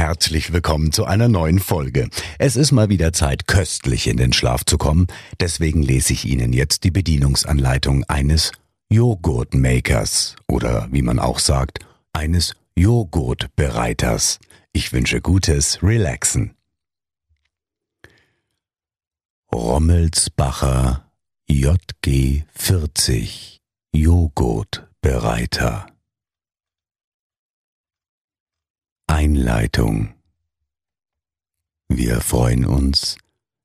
Herzlich willkommen zu einer neuen Folge. Es ist mal wieder Zeit, köstlich in den Schlaf zu kommen. Deswegen lese ich Ihnen jetzt die Bedienungsanleitung eines Joghurtmakers oder wie man auch sagt, eines Joghurtbereiters. Ich wünsche gutes Relaxen. Rommelsbacher JG 40 Joghurtbereiter Einleitung Wir freuen uns,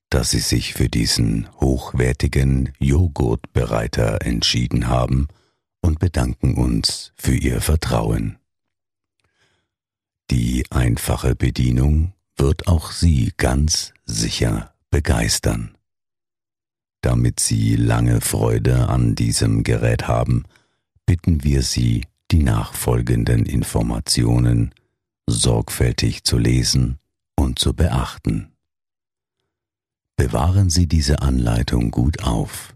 dass Sie sich für diesen hochwertigen Joghurtbereiter entschieden haben und bedanken uns für Ihr Vertrauen. Die einfache Bedienung wird auch Sie ganz sicher begeistern. Damit Sie lange Freude an diesem Gerät haben, bitten wir Sie, die nachfolgenden Informationen sorgfältig zu lesen und zu beachten. Bewahren Sie diese Anleitung gut auf.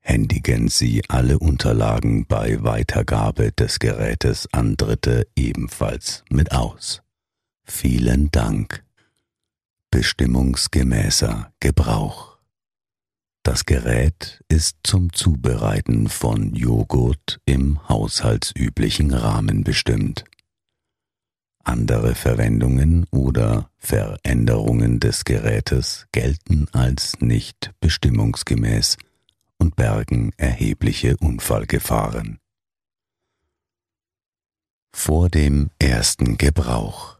Händigen Sie alle Unterlagen bei Weitergabe des Gerätes an Dritte ebenfalls mit aus. Vielen Dank. Bestimmungsgemäßer Gebrauch. Das Gerät ist zum Zubereiten von Joghurt im haushaltsüblichen Rahmen bestimmt. Andere Verwendungen oder Veränderungen des Gerätes gelten als nicht bestimmungsgemäß und bergen erhebliche Unfallgefahren. Vor dem ersten Gebrauch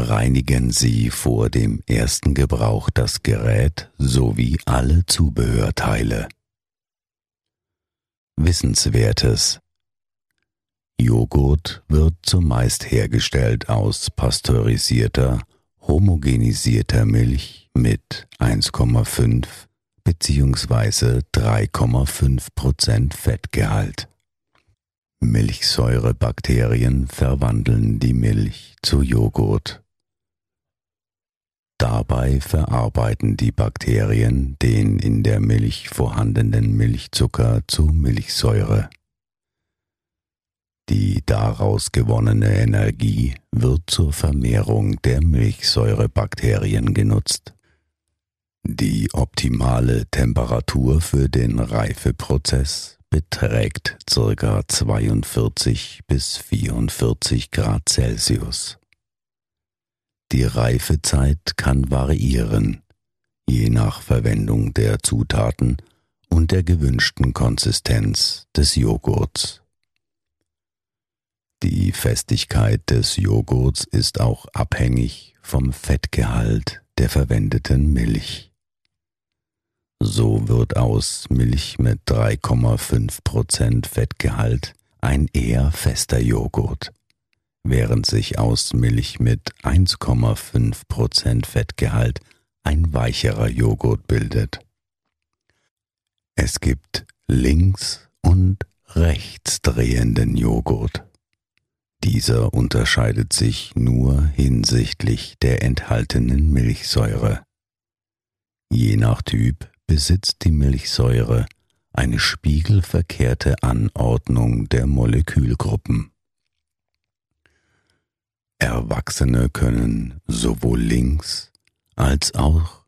Reinigen Sie vor dem ersten Gebrauch das Gerät sowie alle Zubehörteile. Wissenswertes Joghurt wird zumeist hergestellt aus pasteurisierter, homogenisierter Milch mit 1,5 bzw. 3,5 Prozent Fettgehalt. Milchsäurebakterien verwandeln die Milch zu Joghurt. Dabei verarbeiten die Bakterien den in der Milch vorhandenen Milchzucker zu Milchsäure. Die daraus gewonnene Energie wird zur Vermehrung der Milchsäurebakterien genutzt. Die optimale Temperatur für den Reifeprozess beträgt ca. 42 bis 44 Grad Celsius. Die Reifezeit kann variieren, je nach Verwendung der Zutaten und der gewünschten Konsistenz des Joghurts. Die Festigkeit des Joghurts ist auch abhängig vom Fettgehalt der verwendeten Milch. So wird aus Milch mit 3,5% Fettgehalt ein eher fester Joghurt, während sich aus Milch mit 1,5% Fettgehalt ein weicherer Joghurt bildet. Es gibt links und rechts drehenden Joghurt. Dieser unterscheidet sich nur hinsichtlich der enthaltenen Milchsäure. Je nach Typ besitzt die Milchsäure eine spiegelverkehrte Anordnung der Molekülgruppen. Erwachsene können sowohl links als auch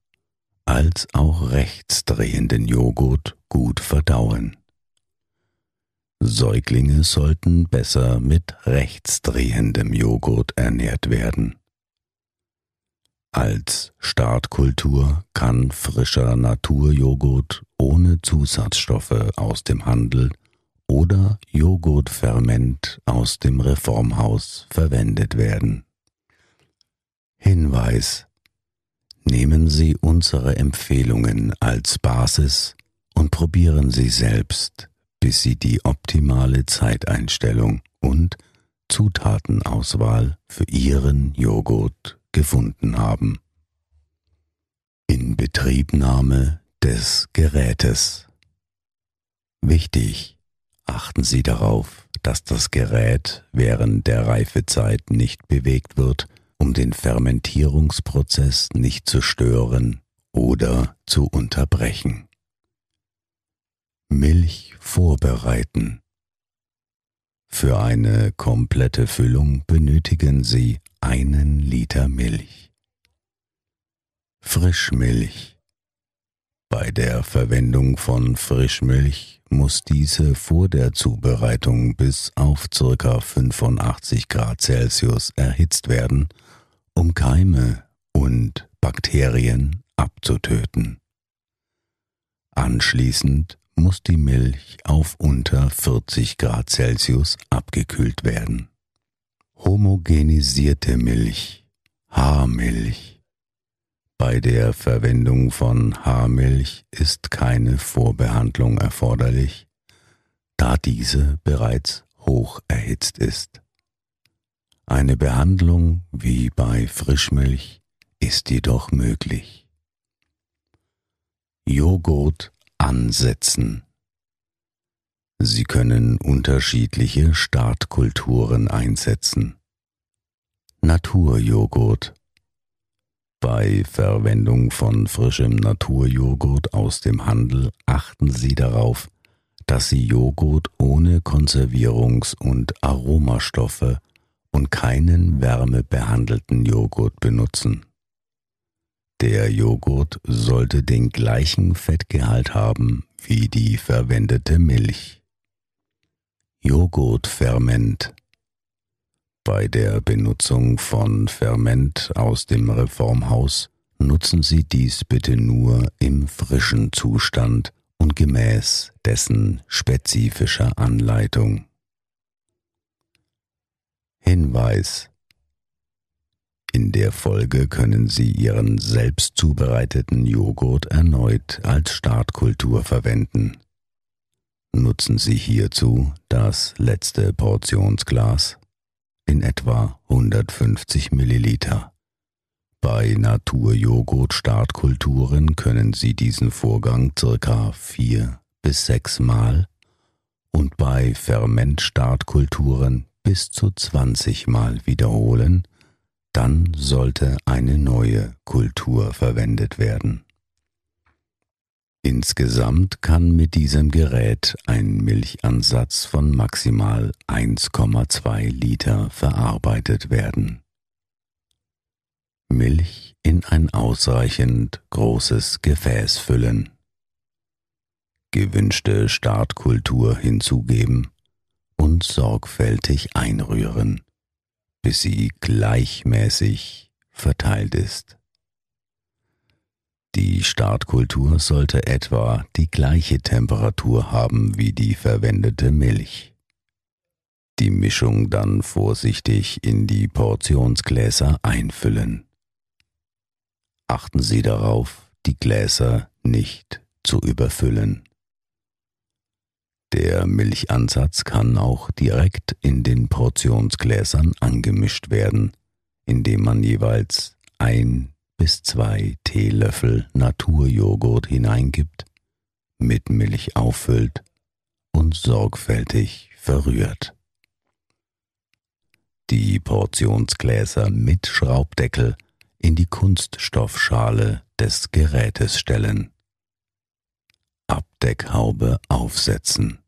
als auch rechts drehenden Joghurt gut verdauen. Säuglinge sollten besser mit rechtsdrehendem Joghurt ernährt werden. Als Startkultur kann frischer Naturjoghurt ohne Zusatzstoffe aus dem Handel oder Joghurtferment aus dem Reformhaus verwendet werden. Hinweis Nehmen Sie unsere Empfehlungen als Basis und probieren Sie selbst bis sie die optimale Zeiteinstellung und Zutatenauswahl für ihren Joghurt gefunden haben. Inbetriebnahme des Gerätes Wichtig, achten Sie darauf, dass das Gerät während der Reifezeit nicht bewegt wird, um den Fermentierungsprozess nicht zu stören oder zu unterbrechen. Milch vorbereiten. Für eine komplette Füllung benötigen Sie einen Liter Milch. Frischmilch. Bei der Verwendung von Frischmilch muss diese vor der Zubereitung bis auf ca. 85 Grad Celsius erhitzt werden, um Keime und Bakterien abzutöten. Anschließend muss die Milch auf unter 40 Grad Celsius abgekühlt werden. Homogenisierte Milch, Haarmilch. Bei der Verwendung von Haarmilch ist keine Vorbehandlung erforderlich, da diese bereits hoch erhitzt ist. Eine Behandlung wie bei Frischmilch ist jedoch möglich. Joghurt ansetzen. Sie können unterschiedliche Startkulturen einsetzen. Naturjoghurt. Bei Verwendung von frischem Naturjoghurt aus dem Handel achten Sie darauf, dass Sie Joghurt ohne Konservierungs- und Aromastoffe und keinen wärmebehandelten Joghurt benutzen. Der Joghurt sollte den gleichen Fettgehalt haben wie die verwendete Milch. Joghurtferment Bei der Benutzung von Ferment aus dem Reformhaus nutzen Sie dies bitte nur im frischen Zustand und gemäß dessen spezifischer Anleitung. Hinweis in der Folge können Sie Ihren selbst zubereiteten Joghurt erneut als Startkultur verwenden. Nutzen Sie hierzu das letzte Portionsglas in etwa 150 Milliliter. Bei Naturjoghurt-Startkulturen können Sie diesen Vorgang circa vier bis sechs Mal und bei Ferment-Startkulturen bis zu 20 Mal wiederholen dann sollte eine neue Kultur verwendet werden. Insgesamt kann mit diesem Gerät ein Milchansatz von maximal 1,2 Liter verarbeitet werden. Milch in ein ausreichend großes Gefäß füllen. Gewünschte Startkultur hinzugeben und sorgfältig einrühren bis sie gleichmäßig verteilt ist. Die Startkultur sollte etwa die gleiche Temperatur haben wie die verwendete Milch. Die Mischung dann vorsichtig in die Portionsgläser einfüllen. Achten Sie darauf, die Gläser nicht zu überfüllen. Der Milchansatz kann auch direkt in den Portionsgläsern angemischt werden, indem man jeweils ein bis zwei Teelöffel Naturjoghurt hineingibt, mit Milch auffüllt und sorgfältig verrührt. Die Portionsgläser mit Schraubdeckel in die Kunststoffschale des Gerätes stellen. Abdeckhaube aufsetzen.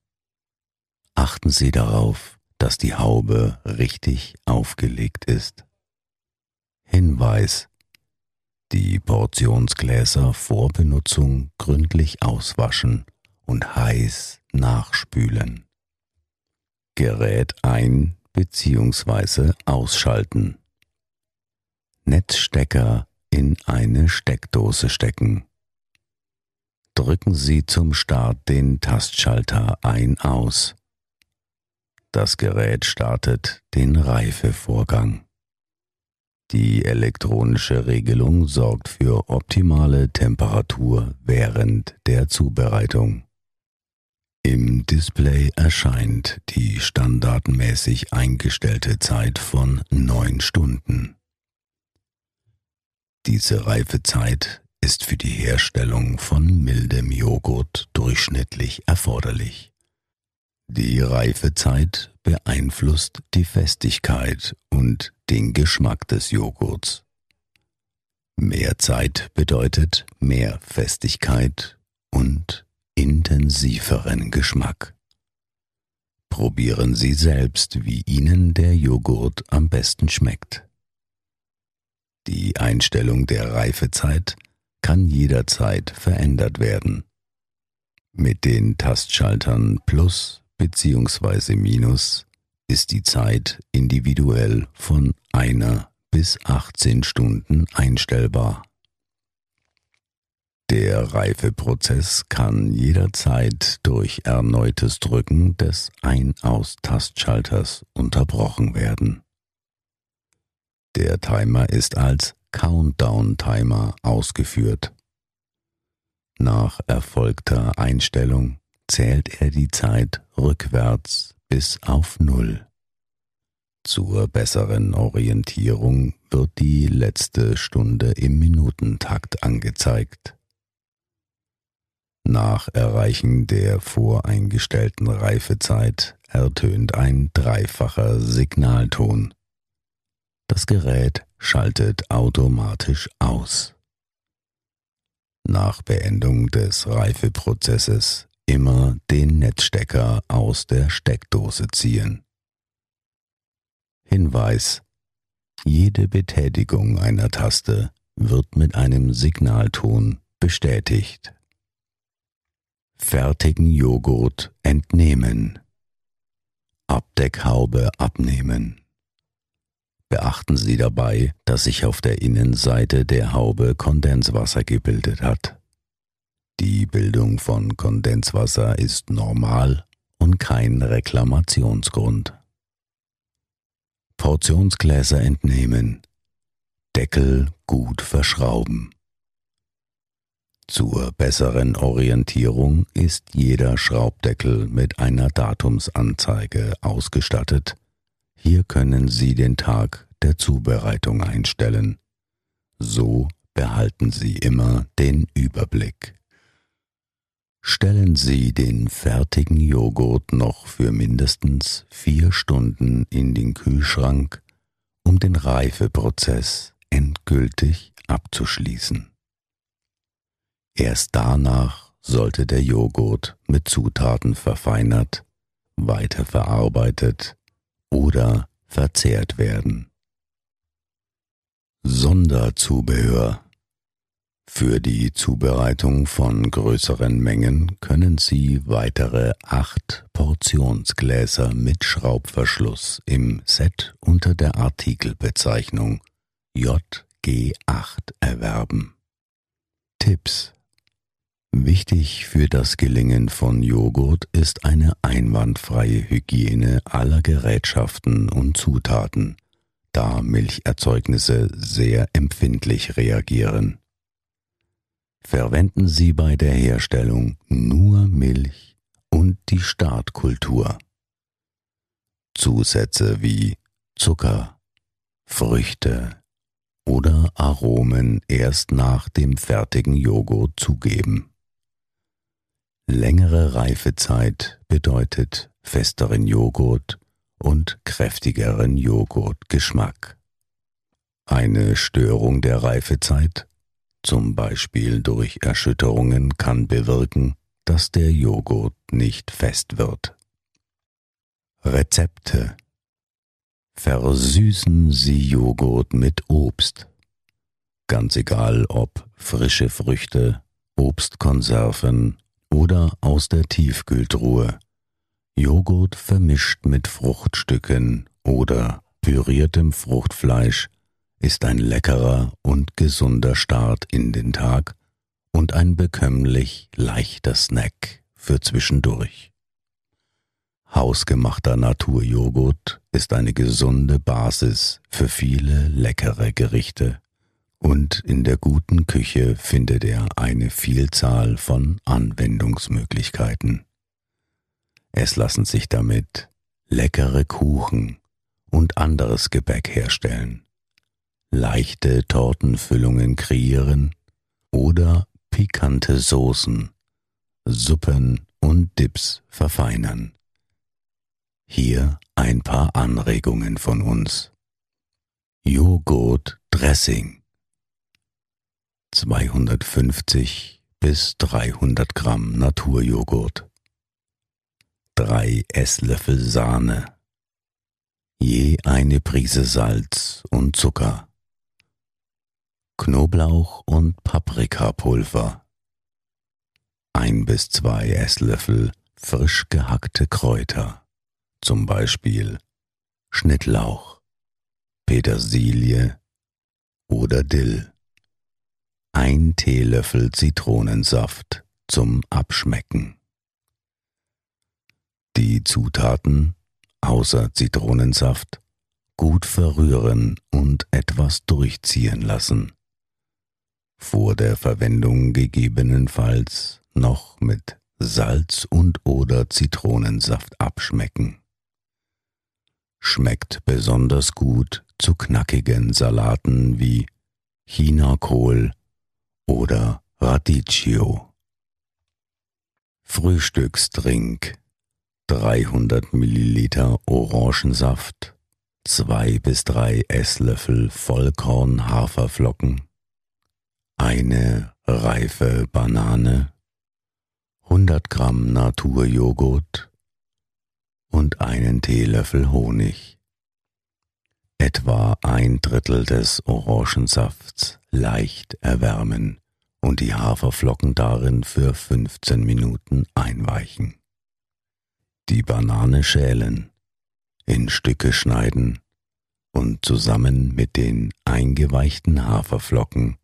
Achten Sie darauf, dass die Haube richtig aufgelegt ist. Hinweis die Portionsgläser vor Benutzung gründlich auswaschen und heiß nachspülen. Gerät ein bzw. ausschalten. Netzstecker in eine Steckdose stecken drücken Sie zum Start den Tastschalter ein-aus. Das Gerät startet den Reifevorgang. Die elektronische Regelung sorgt für optimale Temperatur während der Zubereitung. Im Display erscheint die standardmäßig eingestellte Zeit von 9 Stunden. Diese Reifezeit ist für die Herstellung von mildem Joghurt durchschnittlich erforderlich. Die Reifezeit beeinflusst die Festigkeit und den Geschmack des Joghurts. Mehr Zeit bedeutet mehr Festigkeit und intensiveren Geschmack. Probieren Sie selbst, wie Ihnen der Joghurt am besten schmeckt. Die Einstellung der Reifezeit kann jederzeit verändert werden. Mit den Tastschaltern Plus bzw. Minus ist die Zeit individuell von einer bis 18 Stunden einstellbar. Der Reifeprozess kann jederzeit durch erneutes Drücken des Ein-Aus-Tastschalters unterbrochen werden. Der Timer ist als Countdown-Timer ausgeführt. Nach erfolgter Einstellung zählt er die Zeit rückwärts bis auf Null. Zur besseren Orientierung wird die letzte Stunde im Minutentakt angezeigt. Nach Erreichen der voreingestellten Reifezeit ertönt ein dreifacher Signalton. Das Gerät schaltet automatisch aus. Nach Beendung des Reifeprozesses immer den Netzstecker aus der Steckdose ziehen. Hinweis Jede Betätigung einer Taste wird mit einem Signalton bestätigt. Fertigen Joghurt entnehmen. Abdeckhaube abnehmen. Beachten Sie dabei, dass sich auf der Innenseite der Haube Kondenswasser gebildet hat. Die Bildung von Kondenswasser ist normal und kein Reklamationsgrund. Portionsgläser entnehmen, Deckel gut verschrauben. Zur besseren Orientierung ist jeder Schraubdeckel mit einer Datumsanzeige ausgestattet, hier können Sie den Tag der Zubereitung einstellen. So behalten Sie immer den Überblick. Stellen Sie den fertigen Joghurt noch für mindestens vier Stunden in den Kühlschrank, um den Reifeprozess endgültig abzuschließen. Erst danach sollte der Joghurt mit Zutaten verfeinert, weiterverarbeitet oder verzehrt werden. Sonderzubehör Für die Zubereitung von größeren Mengen können Sie weitere acht Portionsgläser mit Schraubverschluss im Set unter der Artikelbezeichnung JG8 erwerben. Tipps Wichtig für das Gelingen von Joghurt ist eine einwandfreie Hygiene aller Gerätschaften und Zutaten, da Milcherzeugnisse sehr empfindlich reagieren. Verwenden Sie bei der Herstellung nur Milch und die Startkultur. Zusätze wie Zucker, Früchte oder Aromen erst nach dem fertigen Joghurt zugeben. Längere Reifezeit bedeutet festeren Joghurt und kräftigeren Joghurtgeschmack. Eine Störung der Reifezeit, zum Beispiel durch Erschütterungen, kann bewirken, dass der Joghurt nicht fest wird. Rezepte Versüßen Sie Joghurt mit Obst. Ganz egal ob frische Früchte, Obstkonserven oder aus der Tiefkühltruhe. Joghurt vermischt mit Fruchtstücken oder püriertem Fruchtfleisch ist ein leckerer und gesunder Start in den Tag und ein bekömmlich leichter Snack für zwischendurch. Hausgemachter Naturjoghurt ist eine gesunde Basis für viele leckere Gerichte und in der guten Küche findet er eine Vielzahl von Anwendungsmöglichkeiten. Es lassen sich damit leckere Kuchen und anderes Gebäck herstellen, leichte Tortenfüllungen kreieren oder pikante Soßen, Suppen und Dips verfeinern. Hier ein paar Anregungen von uns. Joghurt Dressing 250 bis 300 Gramm Naturjoghurt 3 Esslöffel Sahne je eine Prise Salz und Zucker Knoblauch und Paprikapulver ein bis zwei Esslöffel frisch gehackte Kräuter zum Beispiel Schnittlauch, Petersilie oder Dill. Ein Teelöffel Zitronensaft zum Abschmecken. Die Zutaten außer Zitronensaft gut verrühren und etwas durchziehen lassen. Vor der Verwendung gegebenenfalls noch mit Salz und oder Zitronensaft abschmecken schmeckt besonders gut zu knackigen Salaten wie Chinakohl oder Radicchio. Frühstücksdrink 300 Milliliter Orangensaft, zwei bis drei Esslöffel Vollkorn-Haferflocken, eine reife Banane, 100 Gramm Naturjoghurt, und einen Teelöffel Honig. Etwa ein Drittel des Orangensafts leicht erwärmen und die Haferflocken darin für 15 Minuten einweichen. Die Banane schälen, in Stücke schneiden und zusammen mit den eingeweichten Haferflocken,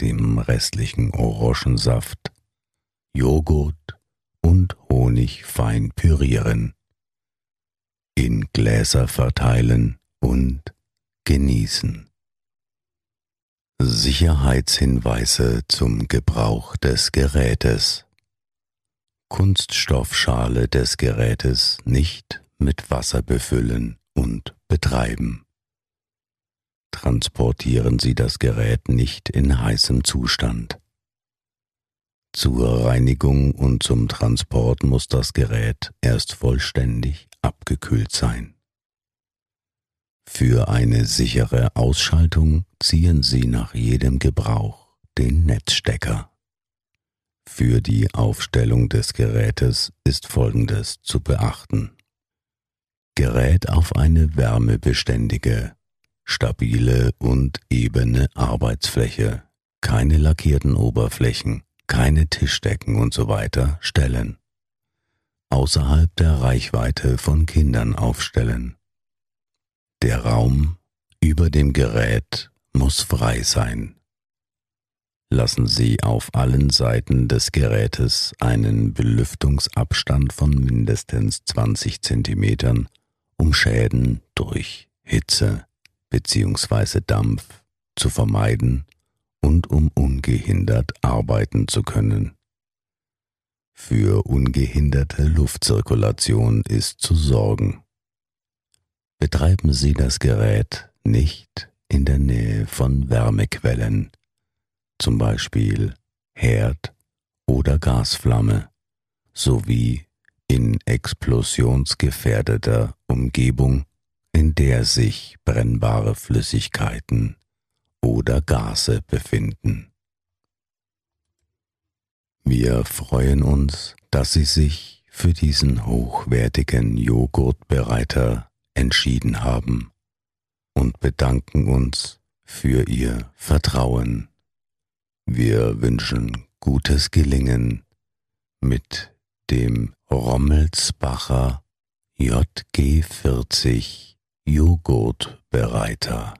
dem restlichen Orangensaft, Joghurt und Honig fein pürieren in Gläser verteilen und genießen. Sicherheitshinweise zum Gebrauch des Gerätes. Kunststoffschale des Gerätes nicht mit Wasser befüllen und betreiben. Transportieren Sie das Gerät nicht in heißem Zustand. Zur Reinigung und zum Transport muss das Gerät erst vollständig abgekühlt sein. Für eine sichere Ausschaltung ziehen Sie nach jedem Gebrauch den Netzstecker. Für die Aufstellung des Gerätes ist Folgendes zu beachten. Gerät auf eine wärmebeständige, stabile und ebene Arbeitsfläche, keine lackierten Oberflächen, keine Tischdecken und so weiter stellen. Außerhalb der Reichweite von Kindern aufstellen. Der Raum über dem Gerät muss frei sein. Lassen Sie auf allen Seiten des Gerätes einen Belüftungsabstand von mindestens 20 cm, um Schäden durch Hitze bzw. Dampf zu vermeiden und um ungehindert arbeiten zu können. Für ungehinderte Luftzirkulation ist zu sorgen. Betreiben Sie das Gerät nicht in der Nähe von Wärmequellen, zum Beispiel Herd oder Gasflamme, sowie in explosionsgefährdeter Umgebung, in der sich brennbare Flüssigkeiten oder Gase befinden. Wir freuen uns, dass Sie sich für diesen hochwertigen Joghurtbereiter entschieden haben und bedanken uns für Ihr Vertrauen. Wir wünschen gutes Gelingen mit dem Rommelsbacher JG40 Joghurtbereiter.